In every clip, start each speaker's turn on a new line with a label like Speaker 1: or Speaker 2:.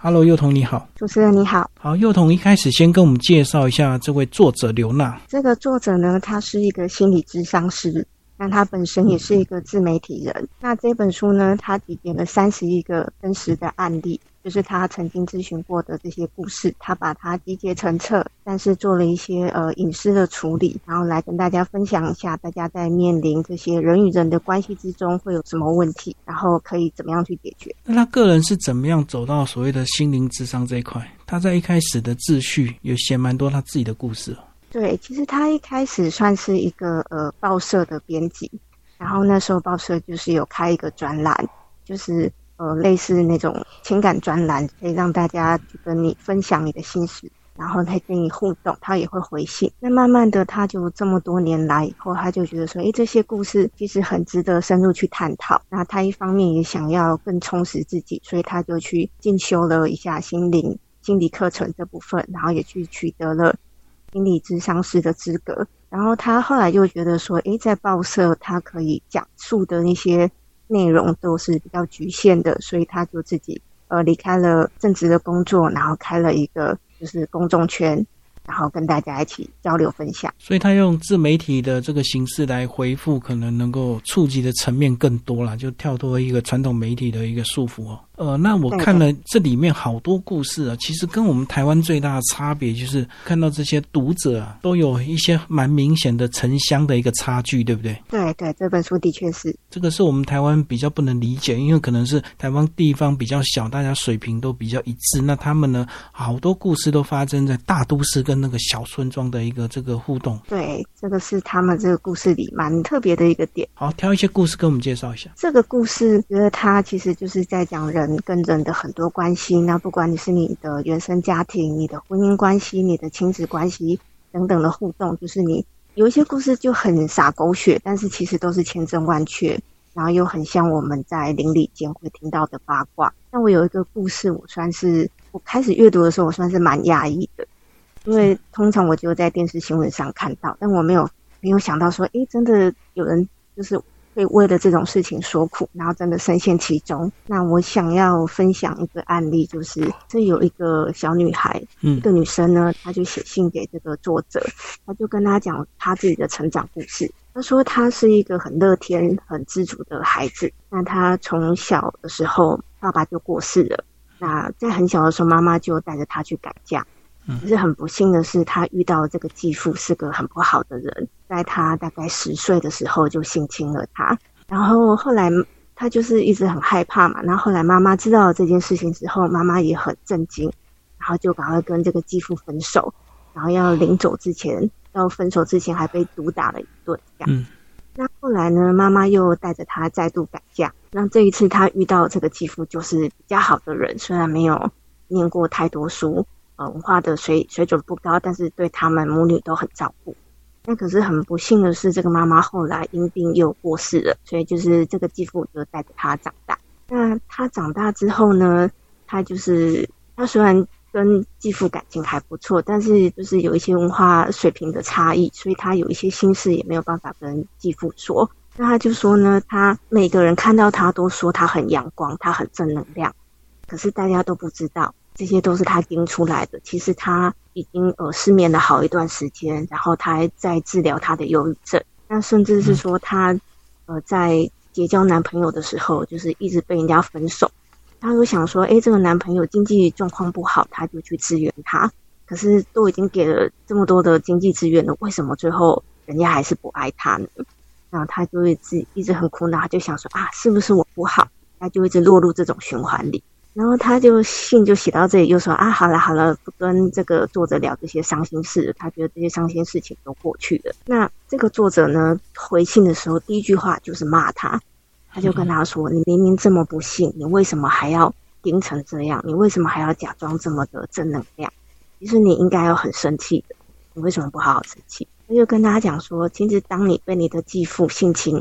Speaker 1: Hello，幼童你好，
Speaker 2: 主持人你好。
Speaker 1: 好，幼童一开始先跟我们介绍一下这位作者刘娜。
Speaker 2: 这个作者呢，他是一个心理咨商师，那他本身也是一个自媒体人。那这本书呢，他集结了三十一个真实的案例。就是他曾经咨询过的这些故事，他把它集结成册，但是做了一些呃隐私的处理，然后来跟大家分享一下，大家在面临这些人与人的关系之中会有什么问题，然后可以怎么样去解决。
Speaker 1: 那他个人是怎么样走到所谓的心灵智商这一块？他在一开始的秩序有写蛮多他自己的故事。
Speaker 2: 对，其实他一开始算是一个呃报社的编辑，然后那时候报社就是有开一个专栏，就是。呃，类似那种情感专栏，可以让大家跟你分享你的心事，然后他跟你互动，他也会回信。那慢慢的，他就这么多年来以后，他就觉得说，诶，这些故事其实很值得深入去探讨。那他一方面也想要更充实自己，所以他就去进修了一下心灵心理课程这部分，然后也去取得了心理咨商师的资格。然后他后来就觉得说，诶，在报社他可以讲述的那些。内容都是比较局限的，所以他就自己呃离开了正职的工作，然后开了一个就是公众圈。然后跟大家一起交流分享，
Speaker 1: 所以他用自媒体的这个形式来回复，可能能够触及的层面更多了，就跳脱一个传统媒体的一个束缚哦。呃，那我看了这里面好多故事啊，其实跟我们台湾最大的差别就是看到这些读者啊，都有一些蛮明显的城乡的一个差距，对不对？
Speaker 2: 对对，这本书的确是
Speaker 1: 这个是我们台湾比较不能理解，因为可能是台湾地方比较小，大家水平都比较一致。那他们呢，好多故事都发生在大都市跟那个小村庄的一个这个互动。
Speaker 2: 对，这个是他们这个故事里蛮特别的一个点。
Speaker 1: 好，挑一些故事跟我们介绍一下。
Speaker 2: 这个故事觉得它其实就是在讲人。跟人的很多关系，那不管你是你的原生家庭、你的婚姻关系、你的亲子关系等等的互动，就是你有一些故事就很洒狗血，但是其实都是千真万确，然后又很像我们在邻里间会听到的八卦。那我有一个故事，我算是我开始阅读的时候，我算是蛮讶异的，因为通常我就在电视新闻上看到，但我没有没有想到说，诶，真的有人就是。会为了这种事情所苦，然后真的深陷其中。那我想要分享一个案例，就是这有一个小女孩，一个女生呢，她就写信给这个作者，她就跟他讲她自己的成长故事。她说她是一个很乐天、很知足的孩子。那她从小的时候，爸爸就过世了。那在很小的时候，妈妈就带着她去改嫁。可是很不幸的是，他遇到这个继父是个很不好的人。在他大概十岁的时候就性侵了他，然后后来他就是一直很害怕嘛。然后后来妈妈知道了这件事情之后，妈妈也很震惊，然后就赶快跟这个继父分手。然后要临走之前，要分手之前还被毒打了一顿。嗯。那后来呢，妈妈又带着他再度改嫁。那这一次他遇到这个继父就是比较好的人，虽然没有念过太多书，呃，文化的水水准不高，但是对他们母女都很照顾。那可是很不幸的是，这个妈妈后来因病又过世了，所以就是这个继父就带着她长大。那她长大之后呢，她就是她虽然跟继父感情还不错，但是就是有一些文化水平的差异，所以她有一些心事也没有办法跟继父说。那他就说呢，他每个人看到他都说他很阳光，他很正能量，可是大家都不知道。这些都是他盯出来的。其实他已经呃失眠了好一段时间，然后他还在治疗他的忧郁症。那甚至是说他呃在结交男朋友的时候，就是一直被人家分手。他就想说，哎，这个男朋友经济状况不好，他就去支援他。可是都已经给了这么多的经济资源了，为什么最后人家还是不爱他呢？然后他就会自一直很苦恼，他就想说啊，是不是我不好？他就一直落入这种循环里。然后他就信就写到这里，就说啊，好了好了，不跟这个作者聊这些伤心事，他觉得这些伤心事情都过去了。那这个作者呢，回信的时候第一句话就是骂他，他就跟他说：“你明明这么不幸，你为什么还要盯成这样？你为什么还要假装这么的正能量？其实你应该要很生气的，你为什么不好好生气？”他就跟他讲说：“其实当你被你的继父性侵，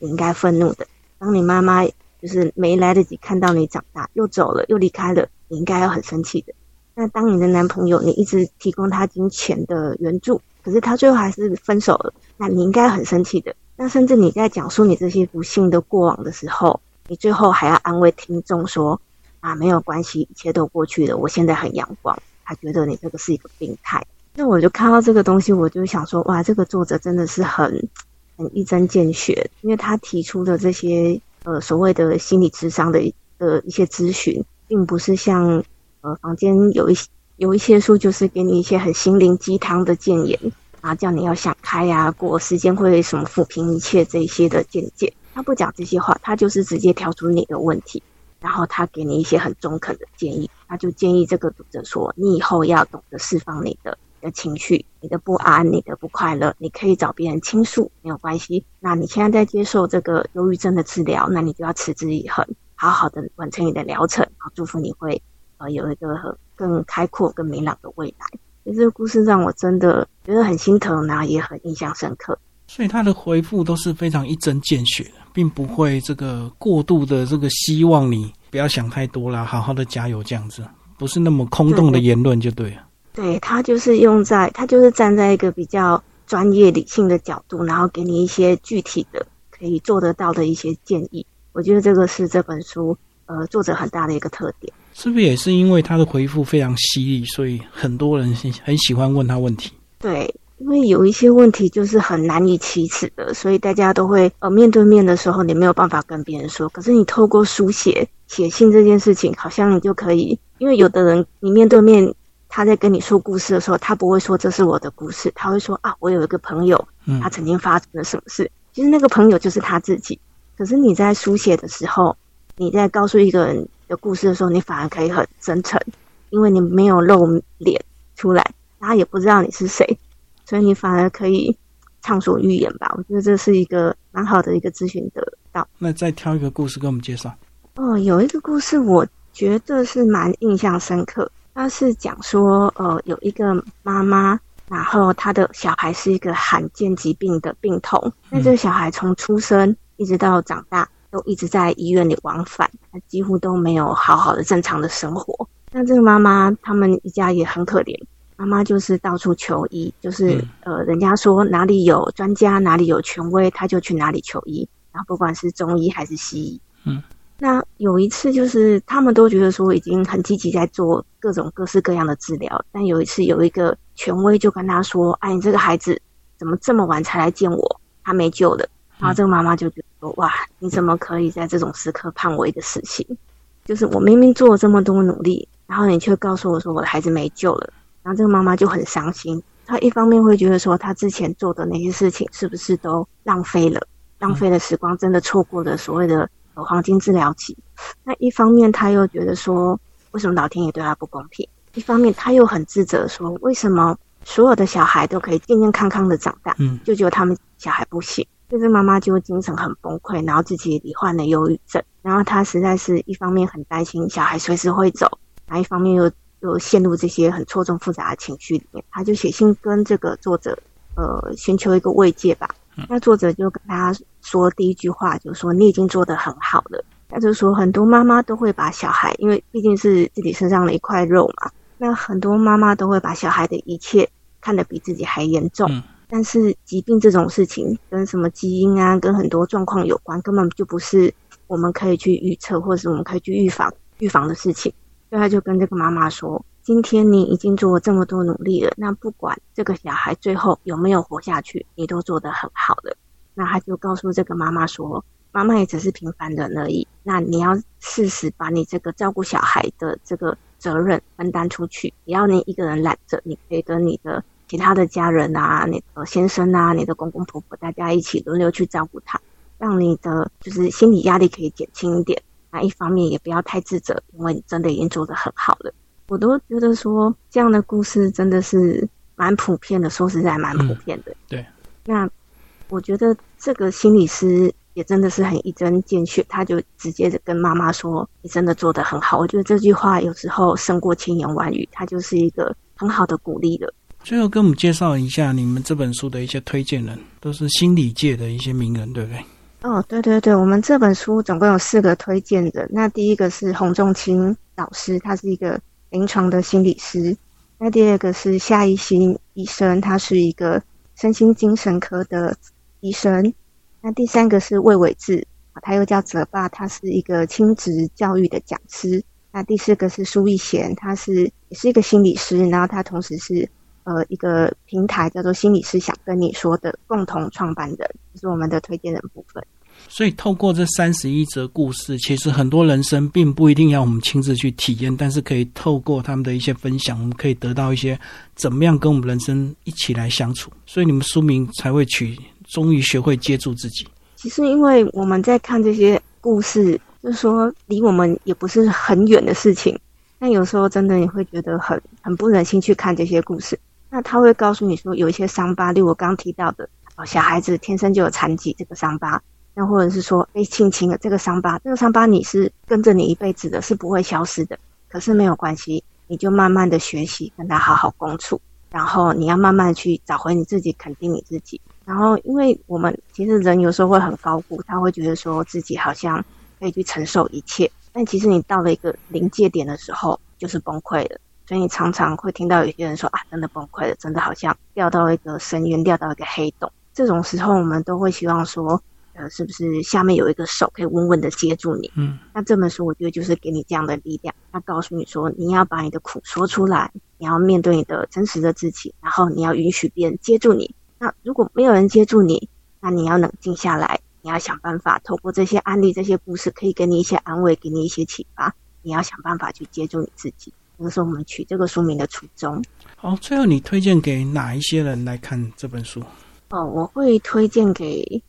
Speaker 2: 你应该愤怒的。当你妈妈。”就是没来得及看到你长大，又走了，又离开了，你应该要很生气的。那当你的男朋友，你一直提供他金钱的援助，可是他最后还是分手了，那你应该很生气的。那甚至你在讲述你这些不幸的过往的时候，你最后还要安慰听众说：“啊，没有关系，一切都过去了，我现在很阳光。他觉得你这个是一个病态。那我就看到这个东西，我就想说，哇，这个作者真的是很很一针见血，因为他提出的这些呃所谓的心理智商的的一些咨询，并不是像呃房间有一些有一些书，就是给你一些很心灵鸡汤的谏言啊，叫你要想开呀，过时间会什么抚平一切这些的见解。他不讲这些话，他就是直接挑出你的问题，然后他给你一些很中肯的建议。他就建议这个读者说，你以后要懂得释放你的。的情绪，你的不安，你的不快乐，你可以找别人倾诉，没有关系。那你现在在接受这个忧郁症的治疗，那你就要持之以恒，好好的完成你的疗程。好，祝福你会呃有一个更开阔、更明朗的未来。所以这个故事让我真的觉得很心疼，然后也很印象深刻。
Speaker 1: 所以他的回复都是非常一针见血，并不会这个过度的这个希望你不要想太多啦，好好的加油这样子，不是那么空洞的言论就对了。
Speaker 2: 对他就是用在，他就是站在一个比较专业理性的角度，然后给你一些具体的可以做得到的一些建议。我觉得这个是这本书呃作者很大的一个特点。
Speaker 1: 是不是也是因为他的回复非常犀利，所以很多人很喜欢问他问题？
Speaker 2: 对，因为有一些问题就是很难以启齿的，所以大家都会呃面对面的时候你没有办法跟别人说，可是你透过书写写信这件事情，好像你就可以，因为有的人你面对面。他在跟你说故事的时候，他不会说这是我的故事，他会说啊，我有一个朋友，他曾经发生了什么事。其实那个朋友就是他自己。可是你在书写的时候，你在告诉一个人的故事的时候，你反而可以很真诚，因为你没有露脸出来，他也不知道你是谁，所以你反而可以畅所欲言吧。我觉得这是一个蛮好的一个咨询的道。
Speaker 1: 那再挑一个故事给我们介绍。
Speaker 2: 哦，有一个故事，我觉得是蛮印象深刻。他是讲说，呃，有一个妈妈，然后他的小孩是一个罕见疾病的病童。那这个小孩从出生一直到长大，都一直在医院里往返，他几乎都没有好好的正常的生活。那这个妈妈，他们一家也很可怜，妈妈就是到处求医，就是呃，人家说哪里有专家，哪里有权威，他就去哪里求医，然后不管是中医还是西医，嗯。那有一次，就是他们都觉得说已经很积极在做各种各式各样的治疗，但有一次有一个权威就跟他说：“哎，你这个孩子怎么这么晚才来见我？他没救了。”然后这个妈妈就觉得说：“哇，你怎么可以在这种时刻判我一个死刑？就是我明明做了这么多努力，然后你却告诉我说我的孩子没救了。”然后这个妈妈就很伤心，她一方面会觉得说她之前做的那些事情是不是都浪费了，浪费了时光，真的错过了所谓的。黄金治疗期，那一方面他又觉得说，为什么老天爷对他不公平？一方面他又很自责，说为什么所有的小孩都可以健健康康的长大，嗯，就只有他们小孩不行？就是妈妈就精神很崩溃，然后自己罹患了忧郁症，然后他实在是一方面很担心小孩随时会走，然后一方面又又陷入这些很错综复杂的情绪里面，他就写信跟这个作者，呃，寻求一个慰藉吧。那作者就跟他说第一句话，就是说你已经做得很好了。他就说很多妈妈都会把小孩，因为毕竟是自己身上的一块肉嘛。那很多妈妈都会把小孩的一切看得比自己还严重。但是疾病这种事情跟什么基因啊，跟很多状况有关，根本就不是我们可以去预测，或者是我们可以去预防预防的事情。所以他就跟这个妈妈说。今天你已经做了这么多努力了，那不管这个小孩最后有没有活下去，你都做得很好了。那他就告诉这个妈妈说：“妈妈也只是平凡人而已。那你要适时把你这个照顾小孩的这个责任分担出去，不要你一个人揽着，你可以跟你的其他的家人啊、你的先生啊、你的公公婆婆大家一起轮流去照顾他，让你的就是心理压力可以减轻一点。那一方面也不要太自责，因为你真的已经做得很好了。”我都觉得说这样的故事真的是蛮普遍的，说实在蛮普遍的。
Speaker 1: 对，
Speaker 2: 那我觉得这个心理师也真的是很一针见血，他就直接的跟妈妈说：“你真的做得很好。”我觉得这句话有时候胜过千言万语，它就是一个很好的鼓励了。
Speaker 1: 最后跟我们介绍一下你们这本书的一些推荐人，都是心理界的一些名人，对不对？
Speaker 2: 哦，对对对，我们这本书总共有四个推荐人。那第一个是洪仲清老师，他是一个。临床的心理师，那第二个是夏一新医生，他是一个身心精神科的医生。那第三个是魏伟志，他又叫泽爸，他是一个亲子教育的讲师。那第四个是苏逸贤，他是也是一个心理师，然后他同时是呃一个平台叫做心理师想跟你说的共同创办人，是我们的推荐人部分。
Speaker 1: 所以，透过这三十一则故事，其实很多人生并不一定要我们亲自去体验，但是可以透过他们的一些分享，我们可以得到一些怎么样跟我们人生一起来相处。所以，你们书名才会取“终于学会接住自己”。
Speaker 2: 其实，因为我们在看这些故事，就是说离我们也不是很远的事情，但有时候真的你会觉得很很不忍心去看这些故事。那他会告诉你说，有一些伤疤，例如我刚提到的，哦，小孩子天生就有残疾这个伤疤。那或者是说被性侵了这个伤疤，这个伤疤你是跟着你一辈子的，是不会消失的。可是没有关系，你就慢慢的学习，跟他好好共处，然后你要慢慢去找回你自己，肯定你自己。然后，因为我们其实人有时候会很高估，他会觉得说自己好像可以去承受一切，但其实你到了一个临界点的时候，就是崩溃了。所以你常常会听到有些人说啊，真的崩溃了，真的好像掉到一个深渊，掉到一个黑洞。这种时候，我们都会希望说。呃，是不是下面有一个手可以稳稳的接住你？嗯，那这本书我觉得就是给你这样的力量，他告诉你说，你要把你的苦说出来，你要面对你的真实的自己，然后你要允许别人接住你。那如果没有人接住你，那你要冷静下来，你要想办法透过这些案例、这些故事，可以给你一些安慰，给你一些启发。你要想办法去接住你自己，这是我们取这个书名的初衷。
Speaker 1: 好，最后你推荐给哪一些人来看这本书？
Speaker 2: 哦，我会推荐给。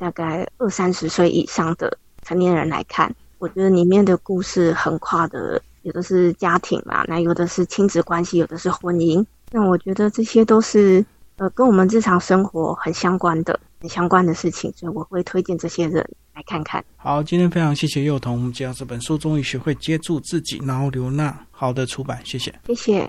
Speaker 2: 大概二三十岁以上的成年人来看，我觉得里面的故事横跨的，有的是家庭嘛，那有的是亲子关系，有的是婚姻。那我觉得这些都是呃跟我们日常生活很相关的、很相关的事情，所以我会推荐这些人来看看。
Speaker 1: 好，今天非常谢谢幼童，我们介绍这本书，终于学会接住自己，然后刘娜好的出版，谢谢，
Speaker 2: 谢谢。